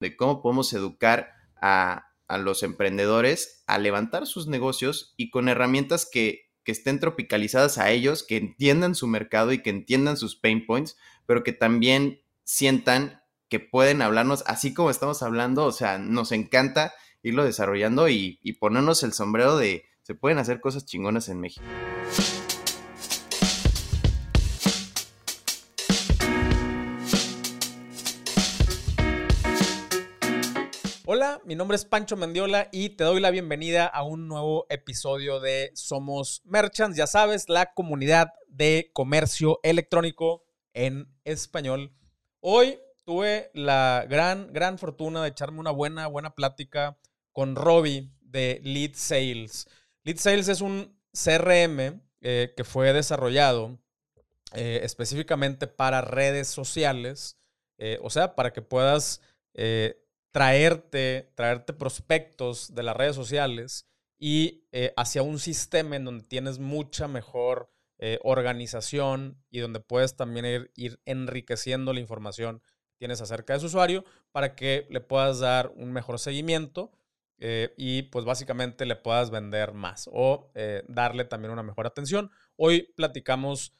de cómo podemos educar a, los emprendedores a levantar sus negocios y con herramientas que, que estén tropicalizadas a ellos, que entiendan su mercado y que entiendan sus pain points, pero que también sientan que pueden hablarnos así como estamos hablando, o sea, nos encanta irlo desarrollando y, y ponernos el sombrero de se pueden hacer cosas chingonas en México. Mi nombre es Pancho Mendiola y te doy la bienvenida a un nuevo episodio de Somos Merchants, ya sabes, la comunidad de comercio electrónico en español. Hoy tuve la gran, gran fortuna de echarme una buena, buena plática con Robbie de Lead Sales. Lead Sales es un CRM eh, que fue desarrollado eh, específicamente para redes sociales, eh, o sea, para que puedas traerte, traerte prospectos de las redes sociales y eh, hacia un sistema en donde tienes mucha mejor eh, organización y donde puedes también ir, enriqueciendo la información que tienes acerca de su usuario para que le puedas dar un mejor seguimiento eh, y pues básicamente le puedas vender más o darle también una mejor atención. Hoy platicamos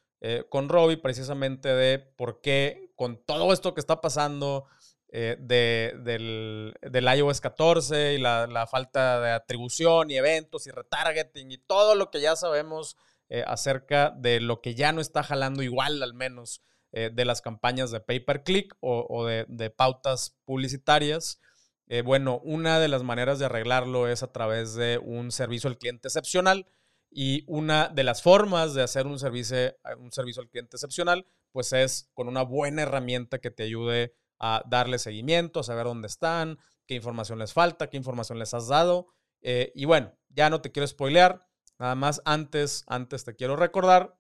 con Robbie precisamente de por qué con todo esto que está pasando, eh, de, del, del, iOS 14 y la, falta de atribución y eventos y retargeting y todo lo que ya sabemos eh, acerca de lo que ya no está jalando igual al menos eh, de las campañas de pay per click o, de, de, pautas publicitarias. bueno, una de las maneras de arreglarlo es a través de un servicio al cliente excepcional y una de las formas de hacer un servicio, un servicio al cliente excepcional pues es con una buena herramienta que te ayude a darle seguimiento, a saber dónde están, qué información les falta, qué información les has dado. Eh, y bueno, ya no te quiero spoilear, nada más antes, antes te quiero recordar,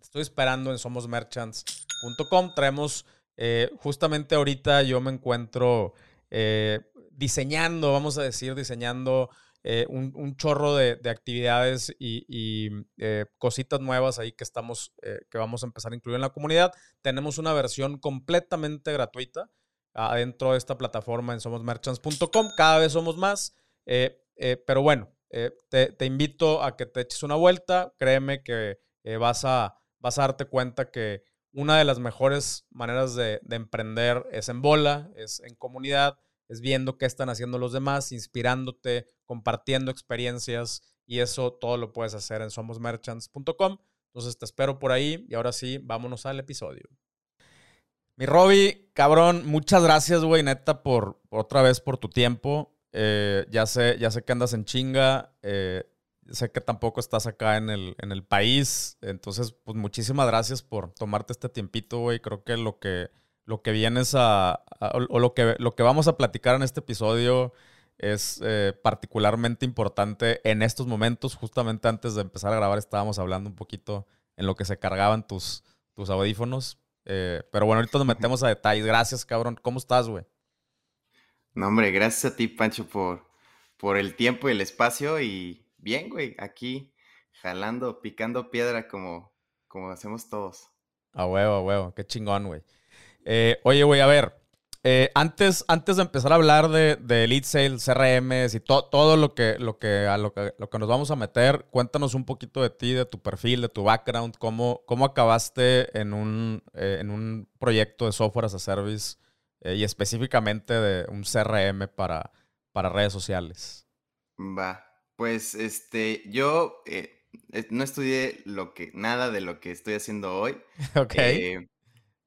estoy esperando en somosmerchants.com, traemos, eh, justamente ahorita yo me encuentro eh, diseñando, vamos a decir, diseñando eh, un, chorro de, actividades y, eh, cositas nuevas ahí que estamos, eh, que vamos a empezar a incluir en la comunidad. Tenemos una versión completamente gratuita adentro de esta plataforma en somosmerchants.com. Cada vez somos más, pero bueno, te, invito a que te eches una vuelta. Créeme que vas, a, vas a darte cuenta que una de las mejores maneras de emprender es en bola, es en comunidad es viendo qué están haciendo los demás, inspirándote, compartiendo experiencias y eso todo lo puedes hacer en somosmerchants.com. Entonces te espero por ahí y ahora sí, vámonos al episodio. Mi Robbie, cabrón, muchas gracias, güey, neta, por, otra vez por tu tiempo. Eh, ya, sé, ya sé que andas en chinga. Eh, sé que tampoco estás acá en el, en el país. Entonces, pues muchísimas gracias por tomarte este tiempito, güey. Creo que lo que lo que vienes a, o lo que, lo que vamos a platicar en este episodio es eh, particularmente importante en estos momentos. Justamente antes de empezar a grabar estábamos hablando un poquito en lo que se cargaban tus, tus audífonos. Eh, pero bueno, ahorita nos metemos a detalles. Gracias, cabrón. ¿Cómo estás, güey? No, hombre, gracias a ti, Pancho, por, por el tiempo y el espacio. Y bien, güey, aquí jalando, picando piedra como, como hacemos todos. A huevo, a huevo. Qué chingón, güey. Eh, oye, güey, a ver. Eh, antes, antes de empezar a hablar de, de lead sales, CRMs y todo lo que, lo, que, a lo, que, lo que nos vamos a meter, cuéntanos un poquito de ti, de tu perfil, de tu background, cómo, cómo acabaste en un, eh, en un proyecto de software as a service y específicamente de un CRM para, para redes sociales. Va, pues este, yo no estudié lo que, nada de lo que estoy haciendo hoy. Ok.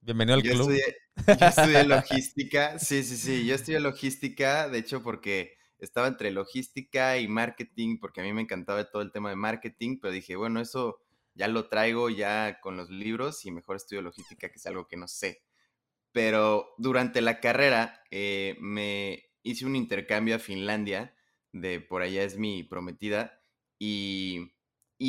Bienvenido al club. yo estudié logística, sí, sí, sí, yo estudié logística, de hecho, porque estaba entre logística y marketing, porque a mí me encantaba todo el tema de marketing, pero dije, bueno, eso ya lo traigo ya con los libros y mejor estudio logística, que es algo que no sé. Pero durante la carrera eh, me hice un intercambio a Finlandia, de por allá es mi prometida, y,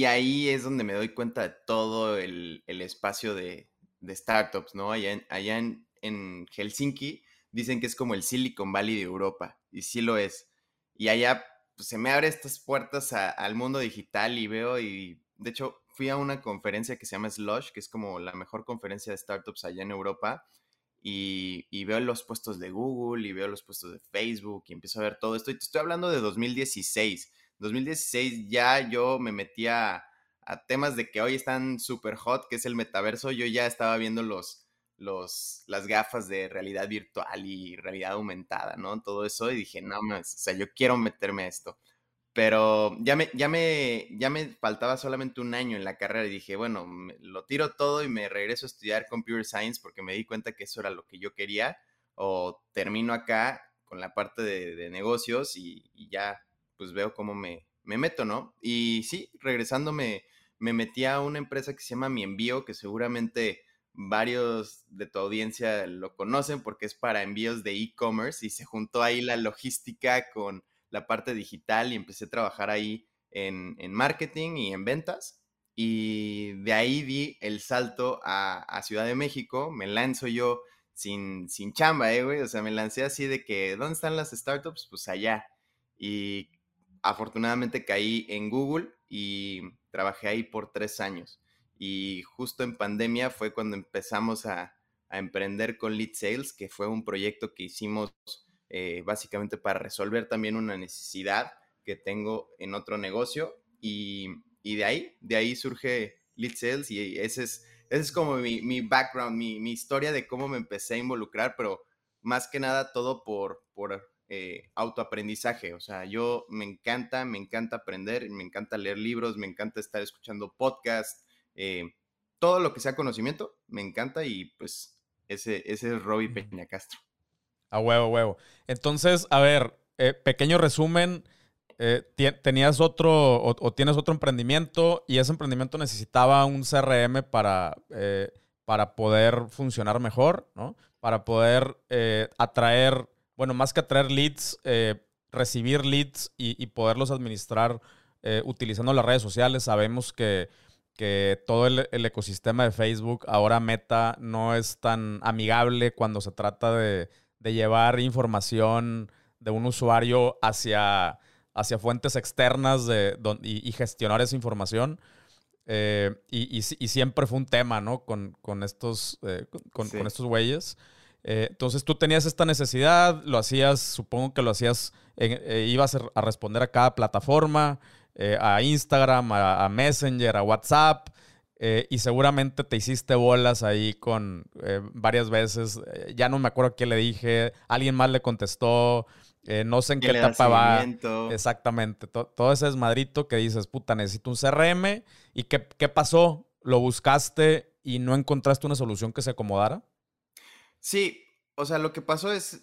ahí es donde me doy cuenta de todo el espacio de, de startups, ¿no? Allá, en, allá en, Helsinki dicen que es como el Silicon Valley de Europa, y sí lo es. Y allá pues, se me abren estas puertas al mundo digital y veo, y de hecho fui a una conferencia que se llama Slush, que es como la mejor conferencia de startups allá en Europa, y, veo los puestos de Google y veo los puestos de Facebook y empiezo a ver todo esto. Y te estoy hablando de 2016. 2016 ya yo me metía a temas de que hoy están súper hot, que es el metaverso. Yo ya estaba viendo los, los, las gafas de realidad virtual y realidad aumentada, ¿no? Todo eso y dije, no más, o sea, yo quiero meterme a esto. Pero ya me, ya, me, ya me faltaba solamente un año en la carrera y dije, bueno, lo tiro todo y me regreso a estudiar Computer Science porque me di cuenta que eso era lo que yo quería. O termino acá con la parte de, negocios y, ya pues veo cómo me, me, meto, ¿no? Y sí, regresando me, me metí a una empresa que se llama Mi Envío, que seguramente varios de tu audiencia lo conocen porque es para envíos de e-commerce y se juntó ahí la logística con la parte digital y empecé a trabajar ahí en, marketing y en ventas. Y de ahí di el salto a, Ciudad de México, me lanzo yo sin, sin chamba, ¿eh, güey? O sea, me lancé así de que, ¿dónde están las startups? Pues allá. Y afortunadamente caí en Google y trabajé ahí por tres años. Y justo en pandemia fue cuando empezamos a, emprender con Lead Sales, que fue un proyecto que hicimos eh, básicamente para resolver también una necesidad que tengo en otro negocio y, de ahí, de ahí surge Lead Sales y ese es, ese es como mi, background, mi, historia de cómo me empecé a involucrar, pero más que nada todo por eh, autoaprendizaje. O sea, yo me encanta, me encanta aprender, me encanta leer libros, me encanta estar escuchando podcasts, eh, todo lo que sea conocimiento, me encanta y pues ese, ese es Robbie Peña Castro. A huevo, huevo. Entonces, a ver, eh, pequeño resumen. Tenías otro o, tienes otro emprendimiento y ese emprendimiento necesitaba un CRM para, para poder funcionar mejor, ¿no? Para poder atraer, bueno, más que atraer leads, recibir leads y, poderlos administrar utilizando las redes sociales. Sabemos que, que todo el, el, ecosistema de Facebook, ahora Meta, no es tan amigable cuando se trata de de llevar información de un usuario hacia, hacia fuentes externas de, y, gestionar esa información. Eh, y, siempre fue un tema, ¿no? Con, estos, eh, con, estos güeyes. Eh, entonces tú tenías esta necesidad, lo hacías, supongo que lo hacías, ibas a responder a cada plataforma, a Instagram, a Messenger, a WhatsApp. Eh, y seguramente te hiciste bolas ahí con eh, varias veces. Eh, ya no me acuerdo qué le dije. Alguien más le contestó. no sé en qué etapa va. Exactamente. todo ese desmadrito que dices, puta, necesito un CRM. ¿Y qué, qué pasó? ¿Lo buscaste y no encontraste una solución que se acomodara? Sí, o sea, lo que pasó es,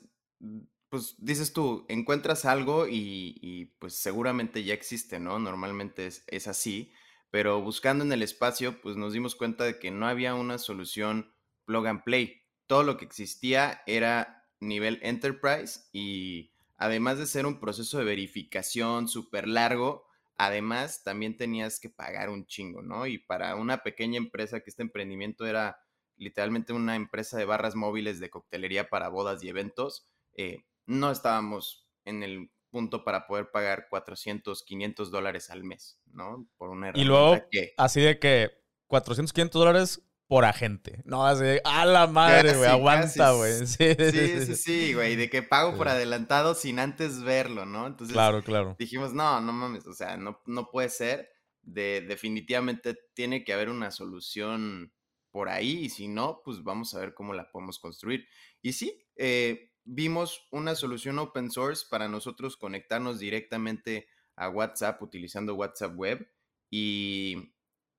pues dices tú, encuentras algo y, pues seguramente ya existe, ¿no? Normalmente es, es así pero buscando en el espacio, pues nos dimos cuenta de que no había una solución plug and play. Todo lo que existía era nivel enterprise y además de ser un proceso de verificación súper largo, además también tenías que pagar un chingo, ¿no? Y para una pequeña empresa que este emprendimiento era literalmente una empresa de barras móviles de coctelería para bodas y eventos, eh, no estábamos en el punto para poder pagar 400, 500 dólares al mes, ¿no? Por una Y luego, así de que 400, 500 dólares por agente. No, así de, a la madre, güey, aguanta, güey. Sí, sí, sí, güey, de que pago por adelantado sin antes verlo, ¿no? Entonces, claro, claro. dijimos, no, no mames, o sea, no, no puede ser. De, definitivamente tiene que haber una solución por ahí y si no, pues vamos a ver cómo la podemos construir. Y sí, eh, vimos una solución open source para nosotros conectarnos directamente a WhatsApp utilizando WhatsApp Web y,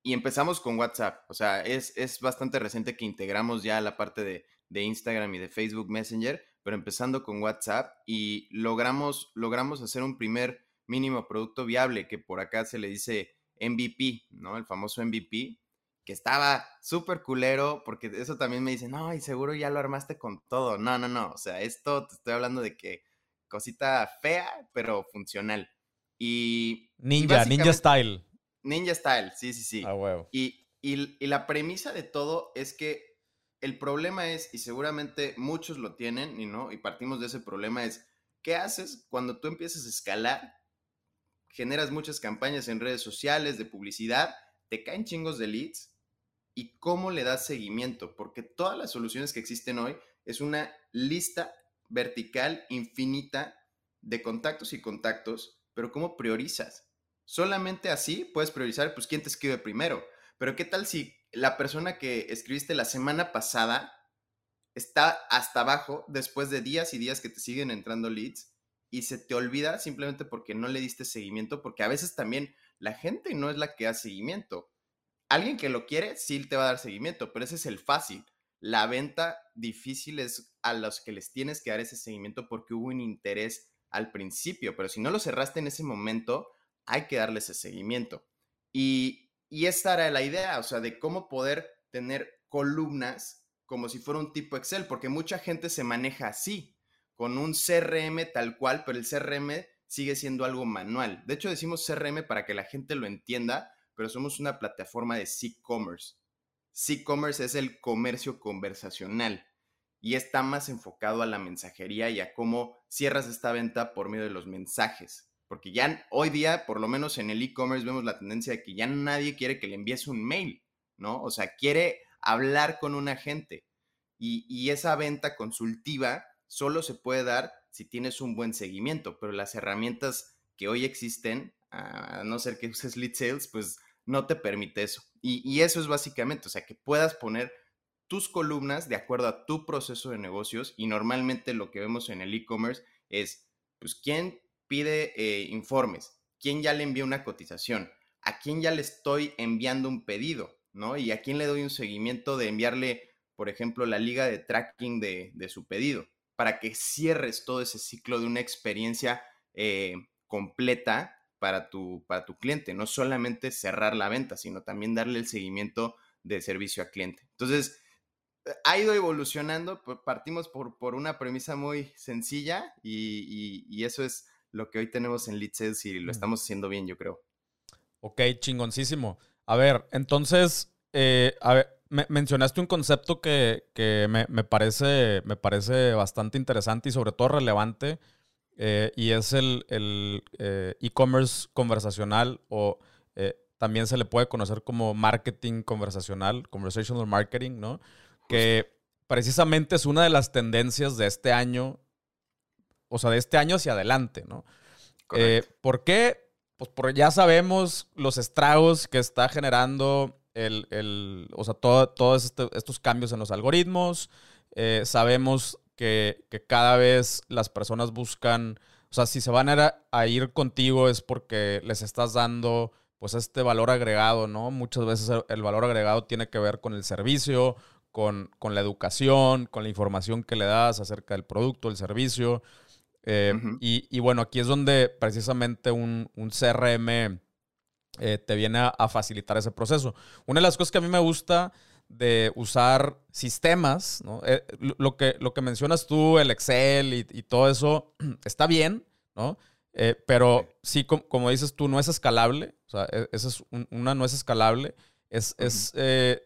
empezamos con WhatsApp. O sea, es, bastante reciente que integramos ya la parte de, Instagram y de Facebook Messenger, pero empezando con WhatsApp y logramos, logramos hacer un primer mínimo producto viable que por acá se le dice MVP, ¿no? El famoso MVP que estaba súper culero, porque eso también me dicen, no, y seguro ya lo armaste con todo. No, no, no, o sea, esto te estoy hablando de que cosita fea, pero funcional. Y... Ninja, ninja style. Ninja style, sí, sí, sí. Ah, huevo. Y, y, y la premisa de todo es que el problema es, y seguramente muchos lo tienen, y no, y partimos de ese problema, es, ¿qué haces cuando tú empiezas a escalar? Generas muchas campañas en redes sociales de publicidad, te caen chingos de leads y cómo le das seguimiento, porque todas las soluciones que existen hoy es una lista vertical infinita de contactos y contactos, pero ¿cómo priorizas? Solamente así puedes priorizar, pues, quién te escribe primero. Pero ¿qué tal si la persona que escribiste la semana pasada está hasta abajo después de días y días que te siguen entrando leads y se te olvida simplemente porque no le diste seguimiento? Porque a veces también la gente no es la que da seguimiento. Alguien que lo quiere, sí te va a dar seguimiento, pero ese es el fácil. La venta difícil es a los que les tienes que dar ese seguimiento porque hubo un interés al principio, pero si no lo cerraste en ese momento, hay que darle ese seguimiento. Y, y esta era la idea, o sea, de cómo poder tener columnas como si fuera un tipo Excel, porque mucha gente se maneja así, con un CRM tal cual, pero el CRM sigue siendo algo manual. De hecho, decimos CRM para que la gente lo entienda, pero somos una plataforma de e-commerce. E-commerce es el comercio conversacional y está más enfocado a la mensajería y a cómo cierras esta venta por medio de los mensajes. Porque ya hoy día, por lo menos en el e-commerce, vemos la tendencia de que ya nadie quiere que le envíes un mail, ¿no? O sea, quiere hablar con un agente. Y, y esa venta consultiva solo se puede dar si tienes un buen seguimiento, pero las herramientas que hoy existen, a no ser que uses lead sales, pues no te permite eso. Y, y eso es básicamente, o sea, que puedas poner tus columnas de acuerdo a tu proceso de negocios y normalmente lo que vemos en el e-commerce es, pues, quién pide eh, informes, quién ya le envía una cotización, a quién ya le estoy enviando un pedido, ¿no? Y a quién le doy un seguimiento de enviarle, por ejemplo, la liga de tracking de, su pedido, para que cierres todo ese ciclo de una experiencia eh, completa para tu, para tu cliente, no solamente cerrar la venta, sino también darle el seguimiento de servicio a cliente. Entonces, ha ido evolucionando, partimos por, por una premisa muy sencilla y, eso es lo que hoy tenemos en Lead y lo estamos haciendo bien, yo creo. Ok, chingoncísimo. A ver, entonces, eh, a ver, mencionaste un concepto que, me, parece, me parece bastante interesante y sobre todo relevante, eh, y es el eh, e-commerce conversacional o también se le puede conocer como marketing conversacional, conversational marketing, ¿no? que precisamente es una de las tendencias de este año, o sea, de este año hacia adelante, ¿no? Eh, ¿Por qué? Pues porque ya sabemos los estragos que está generando el, o sea, todos este, estos cambios en los algoritmos. Eh, sabemos que, cada vez las personas buscan, o sea, si se van a, a, ir contigo es porque les estás dando pues este valor agregado, ¿no? Muchas veces el valor agregado tiene que ver con el servicio con, la educación, con la información que le das acerca del producto, el servicio. Eh, y, bueno, aquí es donde precisamente un, CRM eh, te viene a, facilitar ese proceso. Una de las cosas que a mí me gusta de usar sistemas, eh, lo, que, lo que mencionas tú, el Excel y, todo eso, está bien, ¿no? pero sí, como, dices tú, no es escalable. O sea, e, esa es una no es escalable. Es, es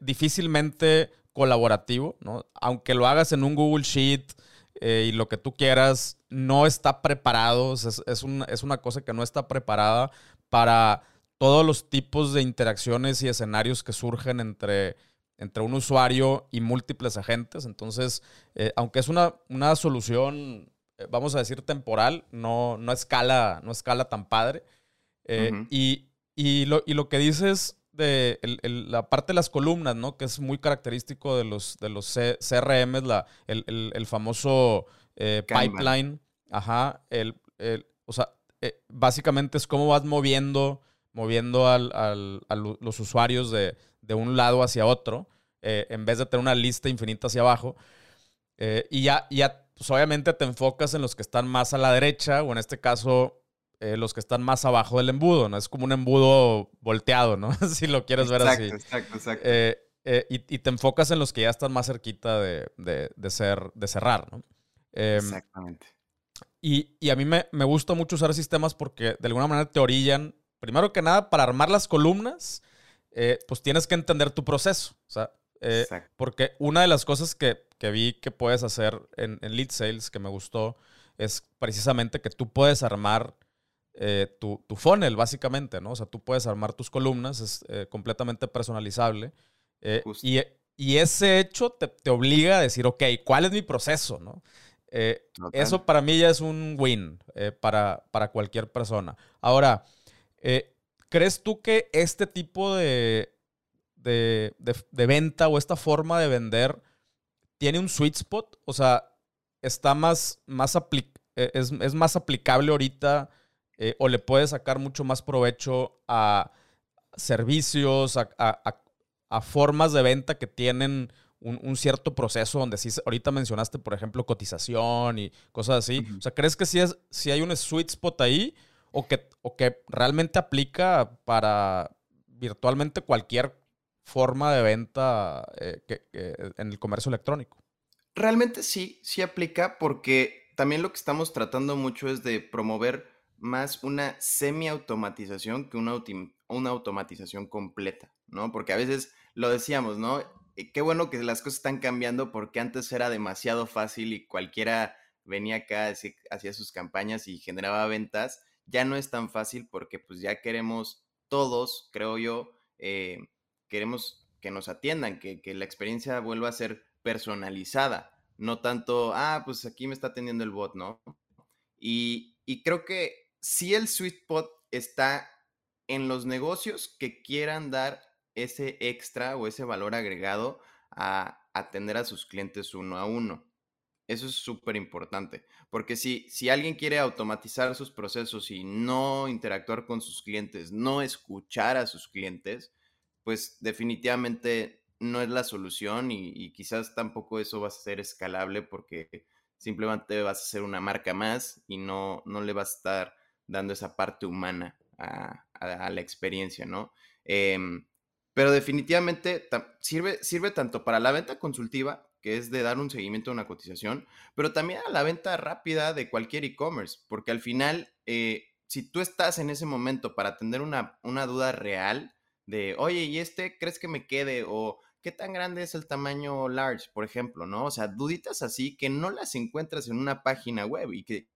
difícilmente colaborativo, ¿no? Aunque lo hagas en un Google Sheet eh, y lo que tú quieras, no está preparado, es, es, una cosa que no está preparada para todos los tipos de interacciones y escenarios que surgen entre, entre un usuario y múltiples agentes. Entonces, eh, aunque es una, una solución, eh, vamos a decir, temporal, no, no, escala, no escala tan padre. y, y, lo, y lo que dices de la parte de las columnas, ¿no? Que es muy característico de los, de los CRM, la, el, famoso eh, pipeline. Ajá. El, o sea, eh, básicamente es cómo vas moviendo, moviendo al, a los usuarios de, un lado hacia otro, eh, en vez de tener una lista infinita hacia abajo. y ya, ya pues obviamente te enfocas en los que están más a la derecha, o en este caso, eh, los que están más abajo del embudo, ¿no? Es como un embudo volteado, ¿no? si lo quieres ver así. Exacto, exacto. Eh, eh, y, te enfocas en los que ya están más cerquita de, ser, de cerrar, ¿no? Em, Exactamente. Y, a mí me, gusta mucho usar sistemas porque de alguna manera te orillan, primero que nada, para armar las columnas, pues tienes que entender tu proceso. O sea, porque una de las cosas que, vi que puedes hacer en, en, Lead Sales que me gustó es precisamente que tú puedes armar eh, tu, funnel, básicamente, ¿no? O sea, tú puedes armar tus columnas, es eh, completamente personalizable. Eh, y, y ese hecho te, obliga a decir, ok, ¿cuál es mi proceso? ¿no? Eh, eso para mí ya es un win eh, para, para, cualquier persona. Ahora, eh, ¿crees tú que este tipo de, de, venta o esta forma de vender tiene un sweet spot? O sea, está más, más es, es, más aplicable ahorita o le puede sacar mucho más provecho a servicios, a, formas de venta que tienen un, cierto proceso donde sí, ahorita mencionaste, por ejemplo, cotización y cosas así. O sea, ¿crees que sí, es, si hay un sweet spot ahí o que, o que realmente aplica para virtualmente cualquier forma de venta eh, en el comercio electrónico? Realmente sí, sí aplica porque también lo que estamos tratando mucho es de promover más una semi-automatización que una, una automatización completa, ¿no? Porque a veces lo decíamos, ¿no? Eh, qué bueno que las cosas están cambiando porque antes era demasiado fácil y cualquiera venía acá, hacía sus campañas y generaba ventas. Ya no es tan fácil porque pues ya queremos todos, creo yo, eh, queremos que nos atiendan, que, que la experiencia vuelva a ser personalizada, no tanto, ah, pues aquí me está atendiendo el bot, ¿no? Y, y creo que si el sweet spot está en los negocios que quieran dar ese extra o ese valor agregado a atender a sus clientes uno a uno. Eso es súper importante, porque si, si alguien quiere automatizar sus procesos y no interactuar con sus clientes, no escuchar a sus clientes, pues definitivamente no es la solución y, quizás tampoco eso va a ser escalable porque simplemente vas a ser una marca más y no, no le vas a estar dando esa parte humana a, la experiencia, ¿no? Em, pero definitivamente sirve, sirve tanto para la venta consultiva, que es de dar un seguimiento a una cotización, pero también a la venta rápida de cualquier e-commerce, porque al final, eh, si tú estás en ese momento para atender una, una duda real de, oye, ¿y este crees que me quede? O ¿qué tan grande es el tamaño large, por ejemplo, ¿no? O sea, duditas así que no las encuentras en una página web y que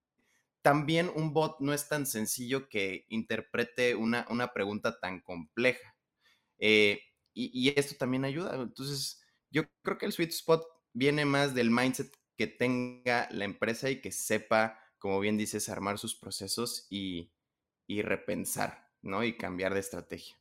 también un bot no es tan sencillo que interprete una, una pregunta tan compleja. Eh, y, esto también ayuda. Entonces, yo creo que el sweet spot viene más del mindset que tenga la empresa y que sepa, como bien dices, armar sus procesos y, repensar, ¿no? Y cambiar de estrategia.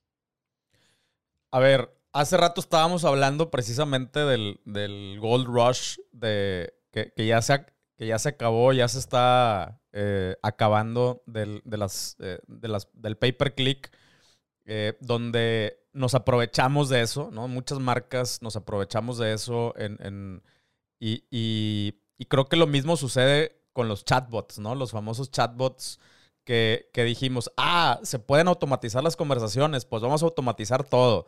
A ver, hace rato estábamos hablando precisamente del, Gold Rush, de que, ya se que ya se acabó, ya se está eh, acabando del, de eh, del pay per click, eh, donde nos aprovechamos de eso, ¿no? Muchas marcas nos aprovechamos de eso en, y, y, creo que lo mismo sucede con los chatbots, ¿no? Los famosos chatbots que, que, dijimos, ah, se pueden automatizar las conversaciones, pues vamos a automatizar todo.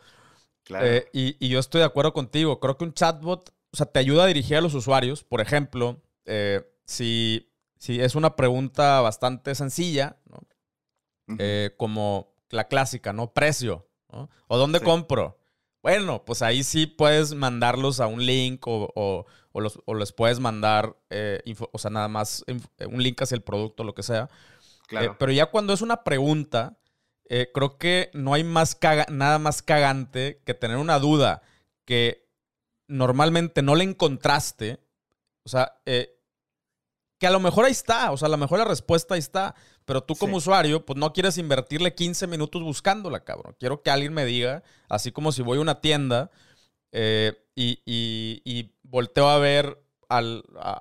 Claro. y, y yo estoy de acuerdo contigo, creo que un chatbot, o sea, te ayuda a dirigir a los usuarios, por ejemplo, eh, si, es una pregunta bastante sencilla, eh, como la clásica, ¿no? Precio, ¿O dónde compro? Bueno, pues ahí sí puedes mandarlos a un link o, los, les puedes mandar, eh, o sea, nada más un link hacia el producto, lo que sea. pero ya cuando es una pregunta, creo que no hay más nada más cagante que tener una duda que normalmente no le encontraste. O sea, eh, que a lo mejor ahí está, o sea, a lo mejor la respuesta ahí está, pero tú como usuario, pues no quieres invertirle 15 minutos buscándola, cabrón. Quiero que alguien me diga, así como si voy a una tienda eh, y, volteo a ver a,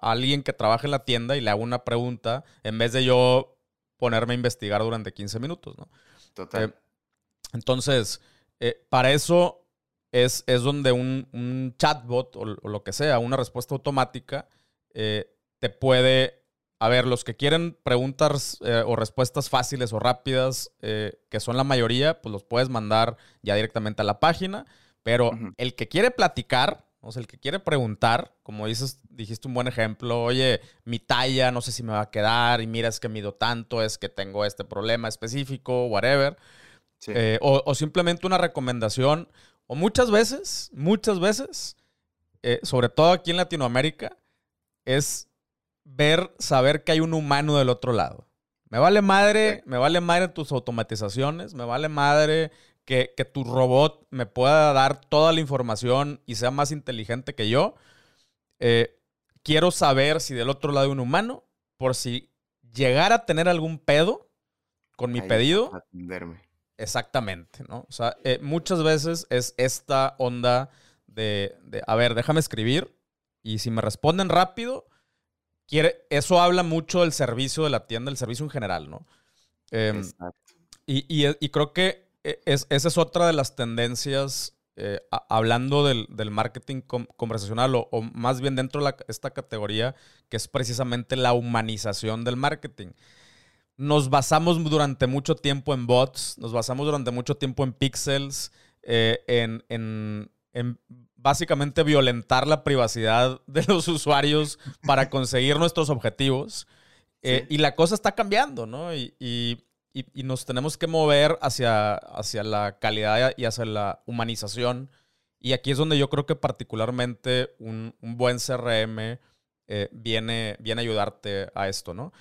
alguien que trabaja en la tienda y le hago una pregunta, en vez de yo ponerme a investigar durante 15 minutos, ¿no? Total. Eh, entonces, eh, para eso es, es donde un, chatbot o, o, lo que sea, una respuesta automática, te puede, a ver, los que quieren preguntas eh, o respuestas fáciles o rápidas, eh, que son la mayoría, pues los puedes mandar ya directamente a la página, pero el que quiere platicar, o sea, el que quiere preguntar, como dices, dijiste un buen ejemplo, oye, mi talla, no sé si me va a quedar, y mira, es que mido tanto, es que tengo este problema específico, whatever. Eh, o, simplemente una recomendación, o muchas veces, muchas veces, sobre todo aquí en Latinoamérica, es ver, saber que hay un humano del otro lado. Me vale madre, me vale madre tus automatizaciones, me vale madre que, tu robot me pueda dar toda la información y sea más inteligente que yo. Eh, quiero saber si del otro lado hay un humano, por si llegara a tener algún pedo con mi pedido. Atenderme. Exactamente, ¿no? O sea, eh, muchas veces es esta onda de, de, a ver, déjame escribir y si me responden rápido, quiere, eso habla mucho del servicio de la tienda, del servicio en general, ¿no? Em, Exacto. Y, y, creo que e, es, esa es otra de las tendencias, eh, hablando del, del marketing conversacional, o, más bien dentro de esta categoría, que es precisamente la humanización del marketing. Nos basamos durante mucho tiempo en bots, nos basamos durante mucho tiempo en pixels, eh, en, en, en básicamente violentar la privacidad de los usuarios para conseguir nuestros objetivos. Eh, y la cosa está cambiando, ¿no? Y, y, y, nos tenemos que mover hacia, hacia la calidad y hacia la humanización. Y aquí es donde yo creo que particularmente un, un buen CRM eh, viene, viene a ayudarte a esto, ¿no?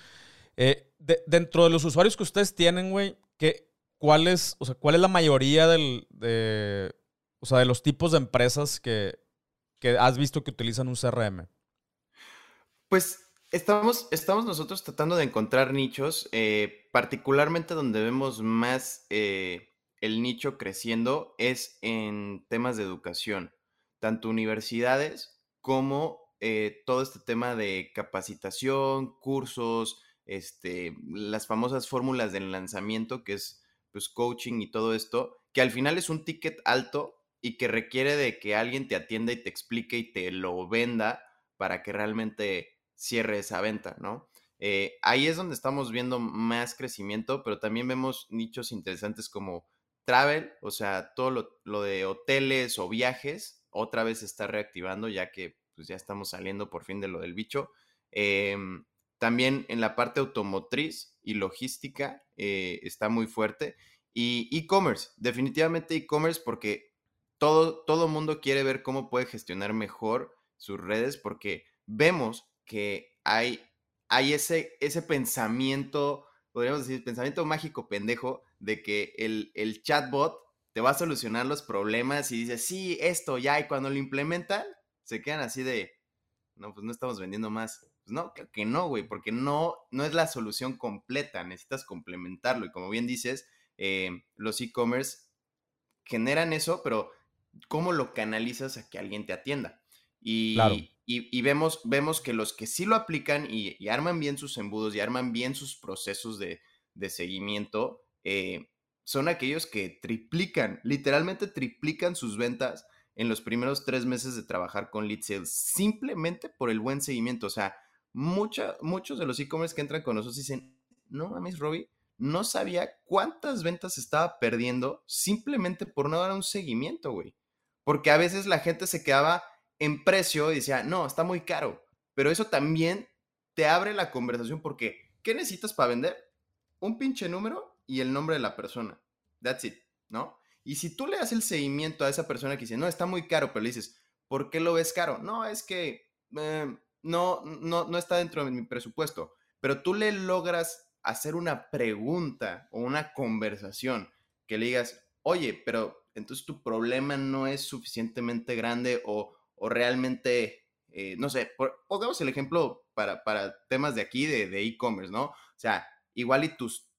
Eh, dentro de los usuarios que ustedes tienen, güey, ¿cuál, es, o sea, ¿cuál es la mayoría del, de, o sea, de los tipos de empresas que, has visto que utilizan un CRM. Pues estamos, estamos nosotros tratando de encontrar nichos, eh, particularmente donde vemos más eh, el nicho creciendo es en temas de educación, tanto universidades como eh, todo este tema de capacitación, cursos, este, las famosas fórmulas del lanzamiento, que es pues coaching y todo esto, que al final es un ticket alto, y que requiere de que alguien te atienda y te explique y te lo venda para que realmente cierre esa venta, ¿no? Eh, ahí es donde estamos viendo más crecimiento, pero también vemos nichos interesantes como travel, o sea, todo lo, de hoteles o viajes, otra vez se está reactivando ya que pues ya estamos saliendo por fin de lo del bicho. Em, también en la parte automotriz y logística eh, está muy fuerte. Y e-commerce, definitivamente e-commerce porque todo, todo mundo quiere ver cómo puede gestionar mejor sus redes porque vemos que hay, hay ese, ese pensamiento, podríamos decir, pensamiento mágico pendejo de que el, el chatbot te va a solucionar los problemas y dice, sí, esto ya, y cuando lo implementan, se quedan así de, no, pues no estamos vendiendo más. Pues no, que no, güey, porque no, no es la solución completa, necesitas complementarlo. Y como bien dices, eh, los e-commerce generan eso, pero cómo lo canalizas a que alguien te atienda. Y, y, vemos, vemos que los que sí lo aplican y, arman bien sus embudos y arman bien sus procesos de, seguimiento, eh, son aquellos que triplican, literalmente triplican sus ventas en los primeros tres meses de trabajar con lead sales, simplemente por el buen seguimiento. O sea, muchos de los e-commerce que entran con nosotros dicen, no mames, Robbie, no sabía cuántas ventas estaba perdiendo simplemente por no dar un seguimiento, güey porque a veces la gente se quedaba en precio y decía, no, está muy caro, pero eso también te abre la conversación porque, ¿qué necesitas para vender? Un pinche número y el nombre de la persona. That's it, ¿no? Y si tú le das el seguimiento a esa persona que dice, no, está muy caro, pero le dices, ¿por qué lo ves caro? No, es que eh, no, no, no está dentro de mi presupuesto, pero tú le logras hacer una pregunta o una conversación que le digas, oye, pero entonces tu problema no es suficientemente grande o, realmente, eh, no sé, pongamos el ejemplo para, temas de aquí, de e-commerce, ¿no? O sea, igual y tus,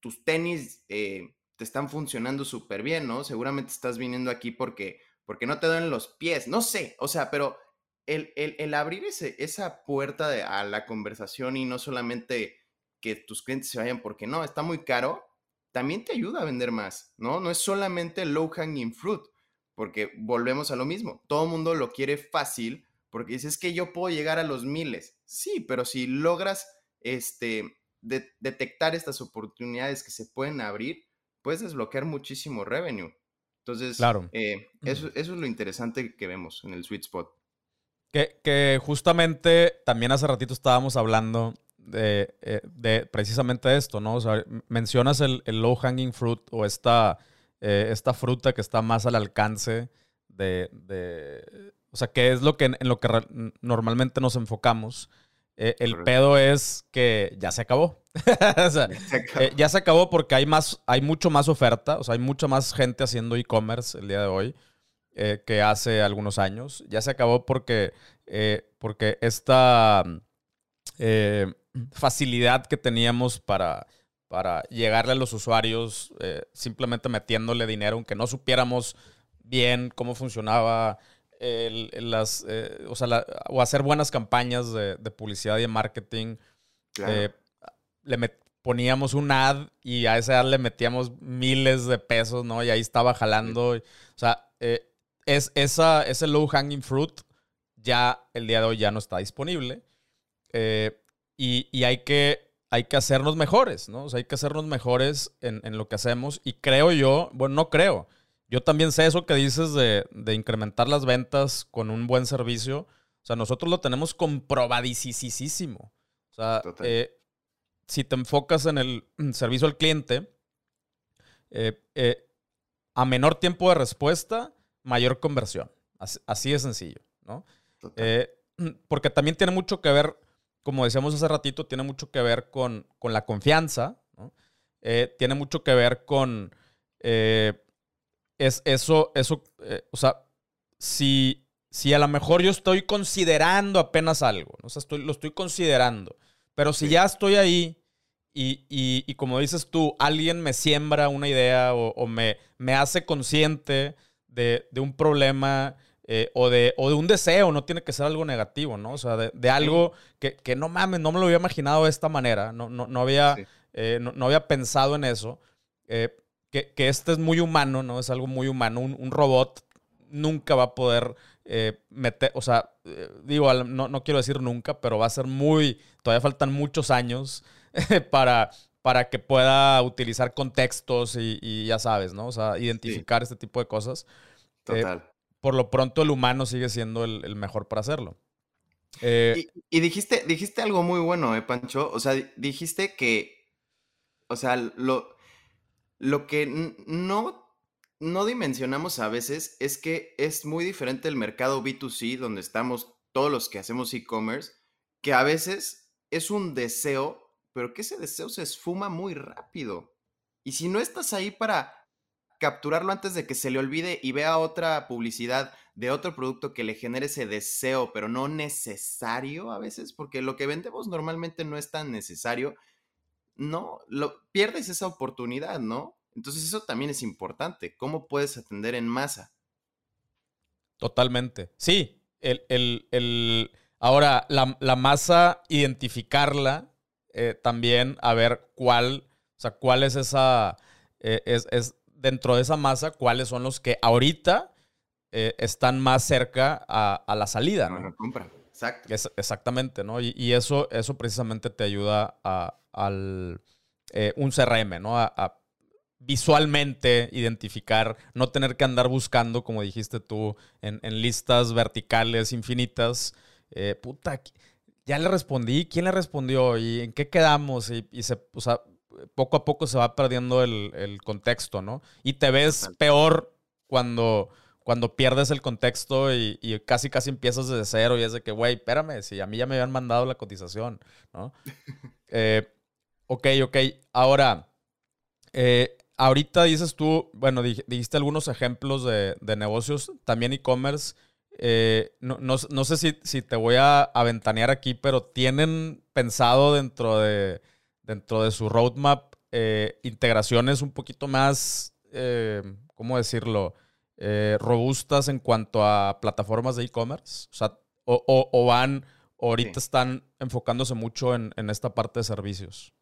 tus tenis eh, te están funcionando súper bien, ¿no? Seguramente estás viniendo aquí porque, porque no te duelen los pies, no sé, o sea, pero el, el, abrir ese, esa puerta a la conversación y no solamente que tus clientes se vayan porque no, está muy caro, también te ayuda a vender más, ¿no? No es solamente low hanging fruit, porque volvemos a lo mismo. Todo el mundo lo quiere fácil porque dices que yo puedo llegar a los miles. Sí, pero si logras este, detectar estas oportunidades que se pueden abrir, puedes desbloquear muchísimo revenue. Entonces, claro. Eh, eso, es lo interesante que vemos en el sweet spot. Que, que justamente también hace ratito estábamos hablando de, eh, de, precisamente esto, ¿no? O sea, mencionas el, low hanging fruit o esta, eh, esta fruta que está más al alcance de, o sea, que es lo que en, lo que normalmente nos enfocamos. Eh, el pedo es que ya se acabó. Eh, ya se acabó porque hay más, hay mucho más oferta, o sea, hay mucha más gente haciendo e-commerce el día de hoy eh, que hace algunos años. Ya se acabó porque, porque esta facilidad que teníamos para, para llegarle a los usuarios simplemente metiéndole dinero, aunque no supiéramos bien cómo funcionaba las, eh, o, sea, o, hacer buenas campañas de, publicidad y de marketing. Eh, le poníamos un ad y a ese ad le metíamos miles de pesos, ¿no? Y ahí estaba jalando. O sea, eh, es, esa, ese low hanging fruit ya el día de hoy ya no está disponible. Y, y, hay, que, hay que hacernos mejores, ¿no? O sea, hay que hacernos mejores en, en lo que hacemos. Y creo yo, bueno, no creo. Yo también sé eso que dices de, incrementar las ventas con un buen servicio. O sea, nosotros lo tenemos comprobadísimo. O sea, eh, si te enfocas en el servicio al cliente, eh, eh, a menor tiempo de respuesta, mayor conversión. Así, de sencillo, ¿no? porque también tiene mucho que ver, como decíamos hace ratito, tiene mucho que ver con, la confianza, tiene mucho que ver con es eso, eso, eh, o sea, si, si a lo mejor yo estoy considerando apenas algo, o sea, estoy, lo estoy considerando, pero si ya estoy ahí y, como dices tú, alguien me siembra una idea o, me, me, hace consciente de, un problema eh, o, de, o de un deseo, no tiene que ser algo negativo, ¿no? O sea, de, algo que, no mames, no me lo había imaginado de esta manera, no, no, había, eh, no, había pensado en eso que, este es muy humano, ¿no? Es algo muy humano. Un, robot nunca va a poder eh, meter, o sea, eh, digo, no, quiero decir nunca, pero va a ser muy, todavía faltan muchos años para, para que pueda utilizar contextos y, ya sabes, ¿no? O sea, identificar este tipo de cosas. Eh, Total. Por lo pronto el humano sigue siendo el, mejor para hacerlo. y, y, dijiste, dijiste algo muy bueno, ¿eh, Pancho? O sea, dijiste que, o sea, lo, lo que no, no dimensionamos a veces es que es muy diferente el mercado B2C, donde estamos todos los que hacemos e-commerce, que a veces es un deseo, pero que ese deseo se esfuma muy rápido. Y si no estás ahí para capturarlo antes de que se le olvide y vea otra publicidad de otro producto que le genere ese deseo, pero no necesario a veces, porque lo que vendemos normalmente no es tan necesario, no, lo, pierdes esa oportunidad, ¿no? Entonces eso también es importante. ¿Cómo puedes atender en masa? Totalmente. Sí, el, ahora la, masa, identificarla eh, también, a ver cuál, o sea, cuál es esa, eh, es, dentro de esa masa, cuáles son los que ahorita eh, están más cerca a, la salida. ¿no? compra. Exacto. exactamente, ¿no? Y, eso, eso precisamente te ayuda a, al un CRM, ¿no? a visualmente identificar, no tener que andar buscando, como dijiste tú, en, listas verticales infinitas. Eh, puta, ya le respondí, ¿quién le respondió? ¿Y en qué quedamos? Y, se, o sea, poco a poco se va perdiendo el, contexto, ¿no? Y te ves peor cuando, cuando pierdes el contexto y, casi casi empiezas desde cero y es de que, güey, espérame, si a mí ya me habían mandado la cotización, ¿no? Eh, ok, ok. Ahora, eh, ahorita dices tú, bueno, dijiste algunos ejemplos de, negocios, también e-commerce. Eh, no, sé si, te voy a aventanear aquí, pero ¿tienen pensado dentro de, dentro de su roadmap eh, integraciones un poquito más, eh, ¿cómo decirlo? robustas en cuanto a plataformas de e-commerce? O sea, o, van, ahorita están enfocándose mucho en esta parte de servicios.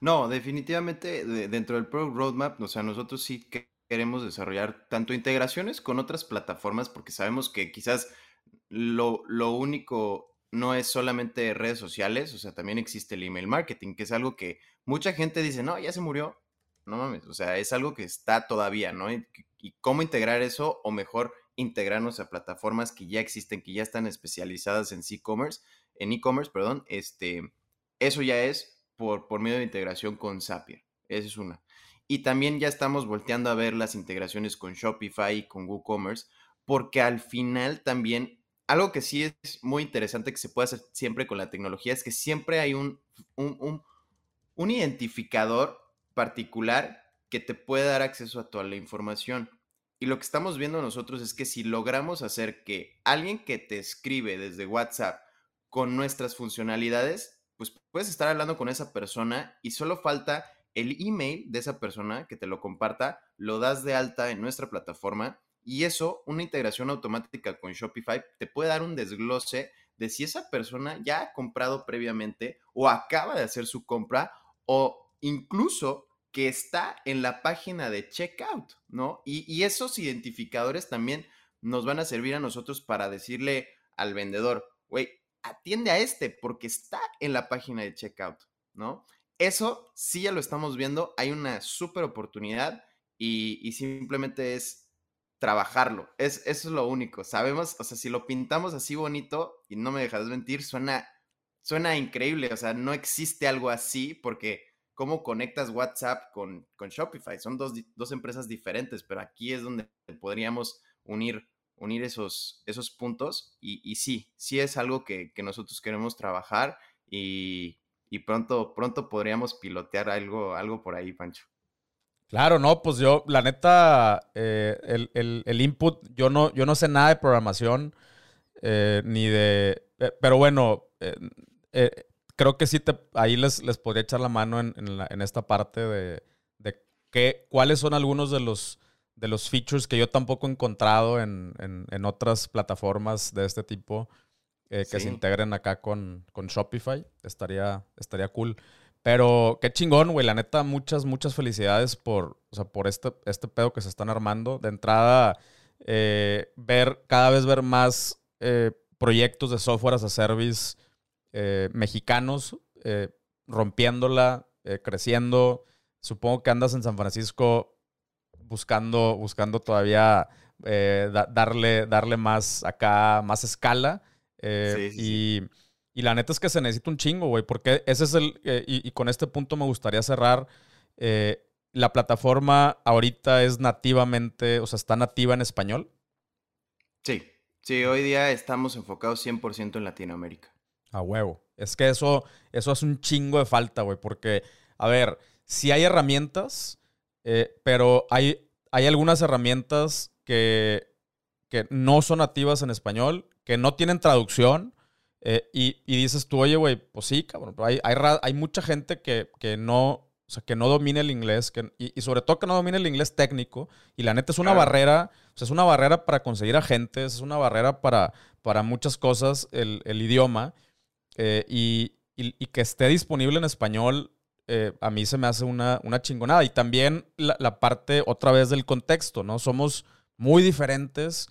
No, definitivamente dentro del Product Roadmap, o sea, nosotros sí queremos desarrollar tanto integraciones con otras plataformas porque sabemos que quizás lo, lo único no es solamente redes sociales, o sea, también existe el email marketing, que es algo que mucha gente dice, no, ya se murió. No mames, o sea, es algo que está todavía, ¿no? Y, cómo integrar eso, o mejor, integrarnos a plataformas que ya existen, que ya están especializadas en e-commerce, en e-commerce, perdón, este, eso ya es por, medio de integración con Zapier. Esa es una. Y también ya estamos volteando a ver las integraciones con Shopify y con WooCommerce, porque al final también algo que sí es muy interesante que se puede hacer siempre con la tecnología es que siempre hay un, un, un identificador particular que te puede dar acceso a toda la información. Y lo que estamos viendo nosotros es que si logramos hacer que alguien que te escribe desde WhatsApp con nuestras funcionalidades, pues puedes estar hablando con esa persona y solo falta el email de esa persona que te lo comparta, lo das de alta en nuestra plataforma y eso, una integración automática con Shopify, te puede dar un desglose de si esa persona ya ha comprado previamente o acaba de hacer su compra o incluso que está en la página de checkout, ¿no? Y, esos identificadores también nos van a servir a nosotros para decirle al vendedor, güey, atiende a este porque está en la página de checkout, ¿no? Eso sí ya lo estamos viendo, hay una súper oportunidad y, y simplemente es trabajarlo. Es, eso es lo único. Sabemos, o sea, si lo pintamos así bonito, y no me dejas mentir, suena, suena increíble. O sea, no existe algo así porque cómo conectas WhatsApp con, con Shopify. Son dos, dos, empresas diferentes, pero aquí es donde podríamos unir, unir esos, esos puntos. Y, y sí, sí es algo que, que nosotros queremos trabajar y, y, pronto, pronto podríamos pilotear algo, algo por ahí, Pancho. Claro, no, pues yo, la neta, eh, el, input, yo no, yo no sé nada de programación, eh, ni de, eh, pero bueno, creo que sí te, ahí les, les podría echar la mano en, en, esta parte de, de qué, cuáles son algunos de los, de los features que yo tampoco he encontrado en, otras plataformas de este tipo que se integren acá con, con Shopify. Estaría, estaría cool. Pero qué chingón, güey. La neta, muchas, muchas felicidades por, o sea, por este, este pedo que se están armando. De entrada, eh, ver, cada vez ver más eh, proyectos de software as a service eh, mexicanos rompiéndola, creciendo. Supongo que andas en San Francisco buscando, buscando todavía darle, darle más acá, más escala. Sí, sí, y y la neta es que se necesita un chingo, güey, porque ese es el, eh, y, con este punto me gustaría cerrar, eh, la plataforma ahorita es nativamente, o sea, está nativa en español. Sí, sí, hoy día estamos enfocados 100% en Latinoamérica. A huevo. Es que eso, eso hace un chingo de falta, güey, porque, a ver, sí hay herramientas, eh, pero hay, hay algunas herramientas que, que no son nativas en español, que no tienen traducción eh, y, dices tú, oye, güey, pues sí, cabrón, hay, hay, hay mucha gente que, no, o sea, que no domina el inglés, que, y, sobre todo que no domina el inglés técnico, y la neta es una barrera, o sea, es una barrera para conseguir agentes, es una barrera para, para muchas cosas el, idioma, eh, y, que esté disponible en español, eh, a mí se me hace una, una chingonada. Y también la, la, parte, otra vez, del contexto, ¿no? Somos muy diferentes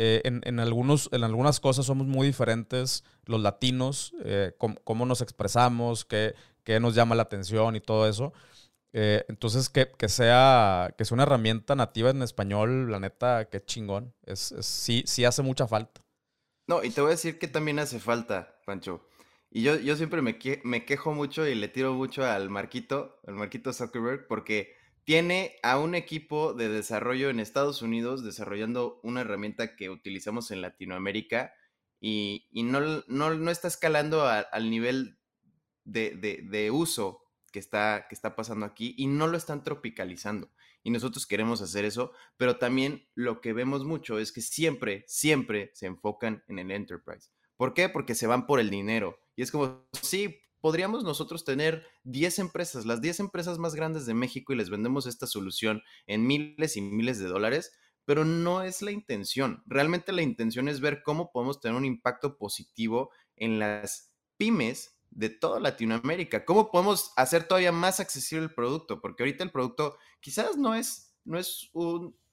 eh, en, algunos, en algunas cosas somos muy diferentes los latinos, eh, cómo, nos expresamos, qué, qué, nos llama la atención y todo eso. Eh, entonces, que, que, sea, que sea una herramienta nativa en español, la neta, qué chingón. Es, sí, sí hace mucha falta. No, y te voy a decir que también hace falta, Pancho. Y yo, yo siempre me, me quejo mucho y le tiro mucho al Marquito, al Marquito Zuckerberg, porque tiene a un equipo de desarrollo en Estados Unidos desarrollando una herramienta que utilizamos en Latinoamérica y, no, no, está escalando al nivel de, uso que está, que está pasando aquí y no lo están tropicalizando. Y nosotros queremos hacer eso, pero también lo que vemos mucho es que siempre, siempre se enfocan en el enterprise. ¿Por qué? Porque se van por el dinero. Y es como, sí, podríamos nosotros tener 10 empresas, las 10 empresas más grandes de México y les vendemos esta solución en miles y miles de dólares, pero no es la intención. Realmente la intención es ver cómo podemos tener un impacto positivo en las pymes de toda Latinoamérica. ¿Cómo podemos hacer todavía más accesible el producto? Porque ahorita el producto quizás no es, no es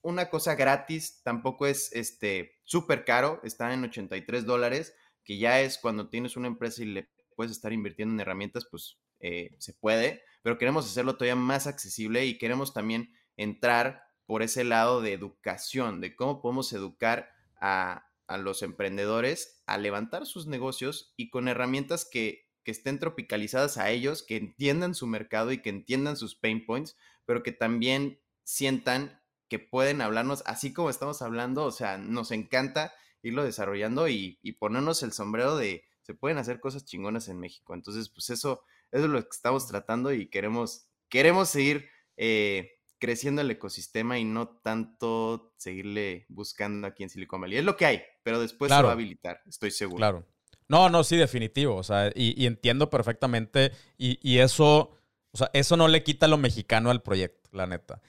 una cosa gratis, tampoco es este súper caro, está en 83 dólares, que ya es cuando tienes una empresa y le puedes estar invirtiendo en herramientas, pues eh, se puede, pero queremos hacerlo todavía más accesible y queremos también entrar por ese lado de educación, de cómo podemos educar a, los emprendedores a levantar sus negocios y con herramientas que, que estén tropicalizadas a ellos, que entiendan su mercado y que entiendan sus pain points, pero que también sientan que pueden hablarnos así como estamos hablando, o sea, nos encanta irlo desarrollando y, y ponernos el sombrero de se pueden hacer cosas chingonas en México. Entonces, pues eso, eso es lo que estamos tratando y queremos, queremos seguir eh, creciendo el ecosistema y no tanto seguirle buscando aquí en Silicon Valley. Es lo que hay, pero después se va a habilitar, estoy seguro. Claro. No, no, sí, definitivo. O sea, y, entiendo perfectamente. Y, eso, o sea, eso no le quita lo mexicano al proyecto, la neta.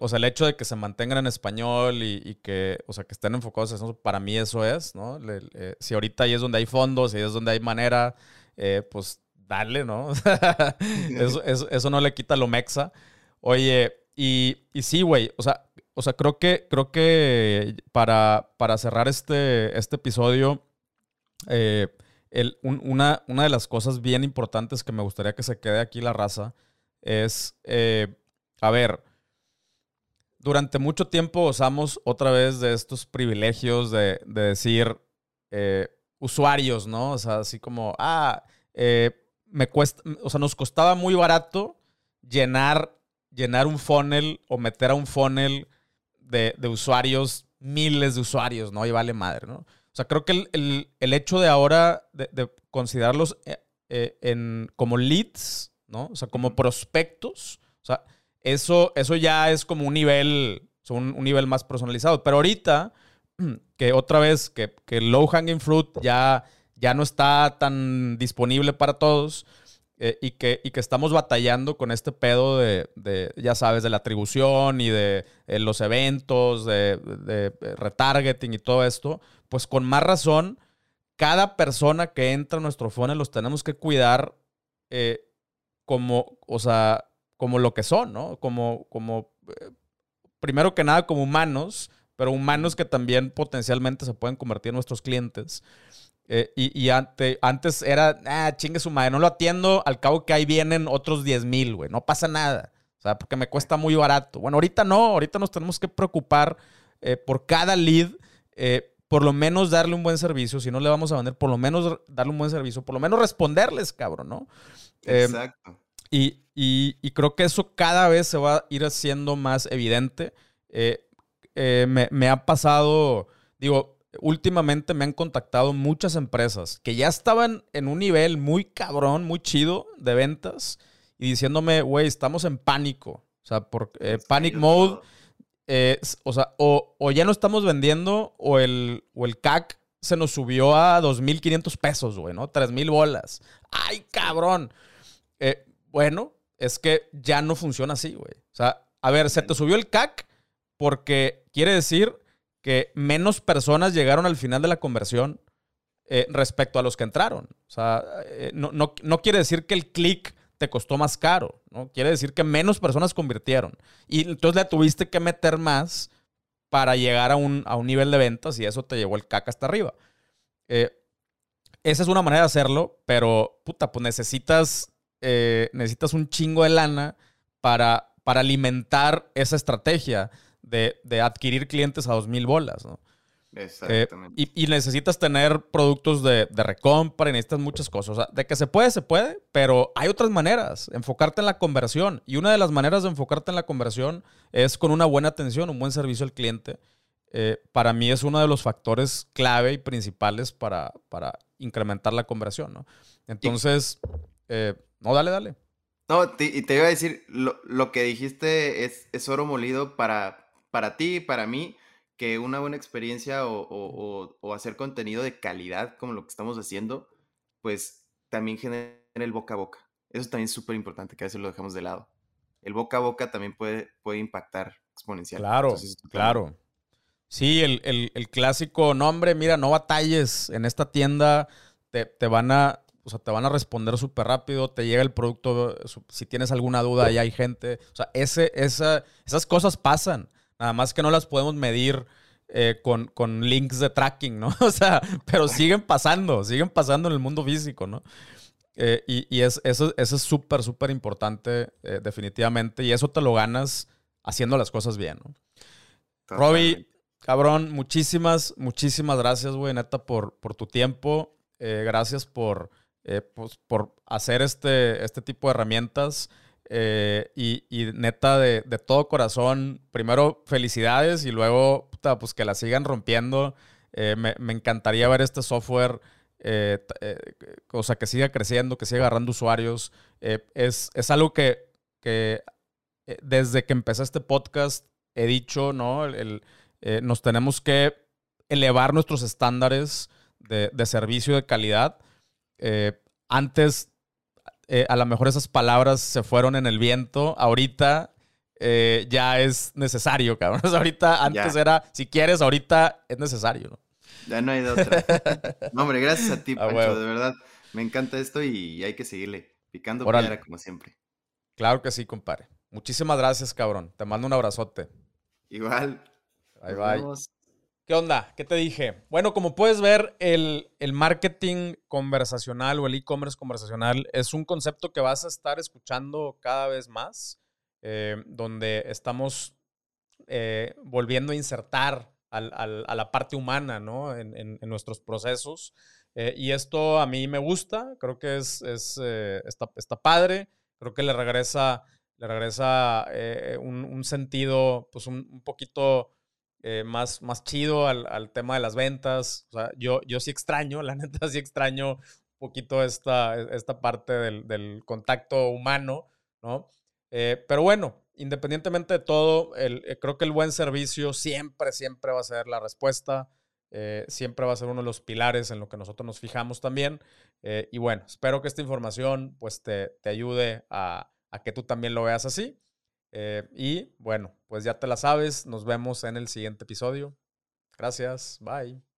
O sea, el hecho de que se mantengan en español y, que, o sea, que estén enfocados en eso, para mí eso es, ¿no? Si ahorita ahí es donde hay fondos, si ahí es donde hay manera, eh, pues dale, ¿no? eso, eso, no le quita lo mexa. Oye, y, y sí, güey, o sea, o sea, creo que, creo que para, para cerrar este, este episodio, eh, una, una, de las cosas bien importantes que me gustaría que se quede aquí la raza es, eh, a ver, durante mucho tiempo usamos otra vez de estos privilegios de, decir eh, usuarios, ¿no? O sea, así como, ah, me cuesta, o sea, nos costaba muy barato llenar, llenar un funnel o meter a un funnel de, de usuarios, miles de usuarios, ¿no? Y vale madre, ¿no? O sea, creo que el, hecho de ahora de, considerarlos eh, eh, en, como leads, ¿no? O sea, como prospectos, o sea, eso, eso ya es como un nivel, un, un nivel más personalizado. Pero ahorita, que otra vez, que, que low hanging fruit ya, ya no está tan disponible para todos, eh, y, que, y que estamos batallando con este pedo de, ya sabes, de la atribución y de los eventos, de, de, retargeting y todo esto, pues con más razón, cada persona que entra a nuestro funnel los tenemos que cuidar eh, como, o sea, como lo que son, ¿no? Como, como, eh, primero que nada, como humanos, pero humanos que también potencialmente se pueden convertir en nuestros clientes. Eh, y, antes era, ah, chingue su madre, no lo atiendo, al cabo que ahí vienen otros 10 mil, güey, no pasa nada. O sea, porque me cuesta muy barato. Bueno, ahorita no, ahorita nos tenemos que preocupar por cada lead, por lo menos darle un buen servicio. Si no le vamos a vender, por lo menos darle un buen servicio, por lo menos responderles, cabrón, ¿no? Em, Exacto. Y, creo que eso cada vez se va a ir haciendo más evidente. Eh, eh, me, ha pasado, digo, últimamente me han contactado muchas empresas que ya estaban en un nivel muy cabrón, muy chido de ventas y diciéndome, güey, estamos en pánico. O sea, por eh, panic mode o sea, o, ya no estamos vendiendo o el, o el CAC se nos subió a 2.500 pesos, güey, ¿no? 3.000 bolas. ¡Ay, cabrón! Eh, bueno, es que ya no funciona así, güey. O sea, a ver, se te subió el CAC porque quiere decir que menos personas llegaron al final de la conversión eh, respecto a los que entraron. O sea, eh, no, no, quiere decir que el clic te costó más caro, ¿no? Quiere decir que menos personas convirtieron. Y entonces le tuviste que meter más para llegar a un, a un nivel de ventas y eso te llevó el caca hasta arriba. Eh, esa es una manera de hacerlo, pero puta, pues necesitas, eh, necesitas un chingo de lana para, para alimentar esa estrategia de, de adquirir clientes a dos mil bolas, ¿no? Exactamente. y, necesitas tener productos de, de recompra y necesitas muchas cosas. O sea, de que se puede, se puede, pero hay otras maneras. Enfocarte en la conversión. Y una de las maneras de enfocarte en la conversión es con una buena atención, un buen servicio al cliente. Eh, para mí es uno de los factores clave y principales para, para incrementar la conversión, ¿no? Entonces, eh, no, dale, dale. No, y te iba a decir, lo, lo que dijiste es, es oro molido para, para ti, para mí que una buena experiencia o, hacer contenido de calidad como lo que estamos haciendo, pues también genera el boca a boca. Eso también es súper importante, que a veces lo dejamos de lado. El boca a boca también puede, puede impactar exponencialmente. Claro, claro. Sí, el, clásico, no hombre, mira, no batalles, en esta tienda te, te van a, o sea, te van a responder súper rápido, te llega el producto, si tienes alguna duda, ya hay gente. O sea, ese, esa, esas cosas pasan. Nada más que no las podemos medir eh, con, links de tracking, ¿no? O sea, pero siguen pasando, siguen pasando en el mundo físico, ¿no? Eh, y, es, eso, es súper, súper importante, eh, definitivamente. Y eso te lo ganas haciendo las cosas bien, ¿no? Robbie, cabrón, muchísimas, muchísimas gracias, güey, neta, por, por tu tiempo. gracias por, pues, por hacer este, este tipo de herramientas. Eh, y, neta, de, todo corazón, primero felicidades y luego, pues que la sigan rompiendo me, me, encantaría ver este software, o sea, que siga creciendo, que siga agarrando usuarios. es, es algo que, que desde que empecé este podcast he dicho, ¿no? El, nos tenemos que elevar nuestros estándares de, de servicio de calidad. Antes eh, a lo mejor esas palabras se fueron en el viento. Ahorita eh, ya es necesario, cabrón. ahorita, antes era, si quieres, ahorita es necesario, ¿no? Ya no hay de otra. no, hombre, gracias a ti, Pancho, de verdad. Me encanta esto y hay que seguirle picando piedra como siempre. Claro que sí, compadre. Muchísimas gracias, cabrón. Te mando un abrazote. Igual. Bye, bye. ¿Qué onda? ¿Qué te dije? Bueno, como puedes ver, el, marketing conversacional o el e-commerce conversacional es un concepto que vas a estar escuchando cada vez más, eh, donde estamos eh, volviendo a insertar a la parte humana ¿no? en, nuestros procesos. Eh, y esto a mí me gusta, creo que es, está, padre, creo que le regresa, le regresa un, sentido, pues un poquito eh, más, más chido al, tema de las ventas. O sea, yo, yo sí extraño, la neta sí extraño un poquito esta, esta parte del, contacto humano, ¿no? Eh, pero bueno, independientemente de todo, el, eh, creo que el buen servicio siempre, siempre va a ser la respuesta. siempre va a ser uno de los pilares en lo que nosotros nos fijamos también. y bueno, espero que esta información pues te, te ayude a, a que tú también lo veas así. Eh, y bueno, pues ya te la sabes. Nos vemos en el siguiente episodio. Gracias. Bye.